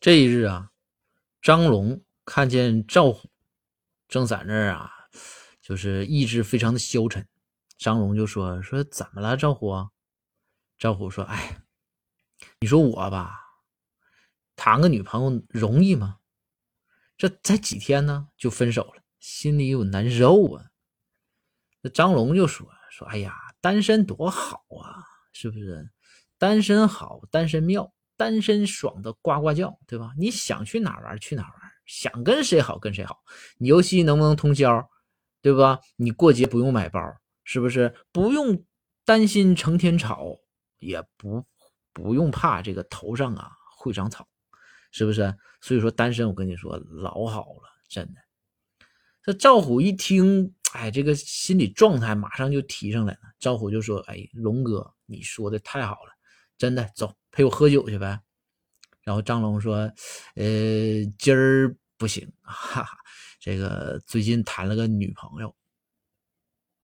这一日啊，张龙看见赵虎正在那儿啊，就是意志非常的消沉。张龙就说：“说怎么了，赵虎？”赵虎说：“哎，你说我吧，谈个女朋友容易吗？这才几天呢，就分手了，心里有难受啊。”那张龙就说：“说哎呀，单身多好啊，是不是？单身好，单身妙。”单身爽的呱呱叫，对吧？你想去哪玩去哪玩，想跟谁好跟谁好。你游戏能不能通宵，对吧？你过节不用买包，是不是？不用担心成天吵，也不不用怕这个头上啊会长草，是不是？所以说单身，我跟你说老好了，真的。这赵虎一听，哎，这个心理状态马上就提上来了。赵虎就说：“哎，龙哥，你说的太好了，真的，走。”陪我喝酒去呗，然后张龙说：“呃，今儿不行，哈哈，这个最近谈了个女朋友，